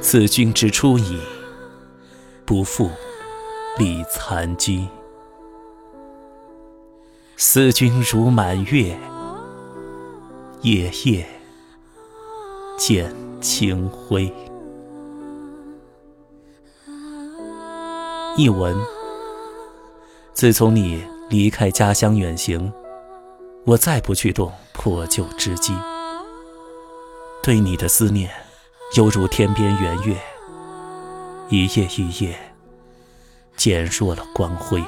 此君之出矣，不复理残机。思君如满月，夜夜见清辉。译文：自从你离开家乡远行，我再不去动破旧织机。对你的思念，犹如天边圆月，一夜一夜减弱了光辉。